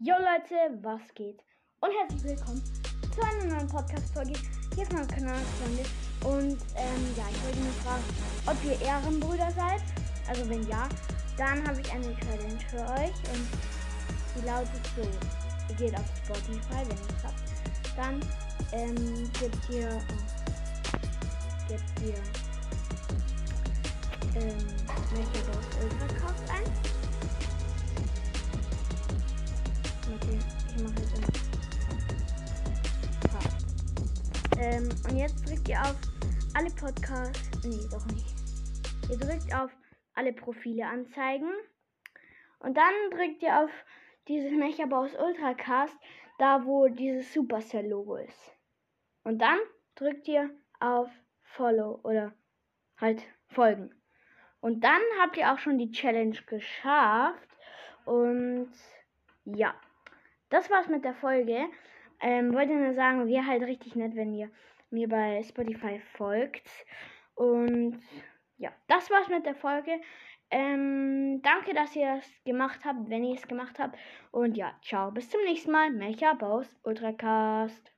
Jo Leute, was geht? Und herzlich willkommen zu einer neuen Podcast-Folge hier auf meinem Kanal, Freunde. Und ähm, ja, ich wollte nur fragen, ob ihr Ehrenbrüder seid. Also wenn ja, dann habe ich eine Challenge für euch und die lautet so. Ihr geht auf Spotify, wenn ihr es habt. Dann ähm, gebt ihr, gebt ihr Ähm, und jetzt drückt ihr auf alle Podcasts. Nee, doch nicht. Ihr drückt auf alle Profile anzeigen. Und dann drückt ihr auf dieses Mechabaus Ultracast, da wo dieses Supercell-Logo ist. Und dann drückt ihr auf Follow oder halt folgen. Und dann habt ihr auch schon die Challenge geschafft. Und ja, das war's mit der Folge. Ähm, wollte nur sagen, wäre halt richtig nett, wenn ihr mir bei Spotify folgt. Und ja, das war's mit der Folge. Ähm, danke, dass ihr es gemacht habt, wenn ihr es gemacht habt. Und ja, ciao, bis zum nächsten Mal. Mecha Baus Ultracast.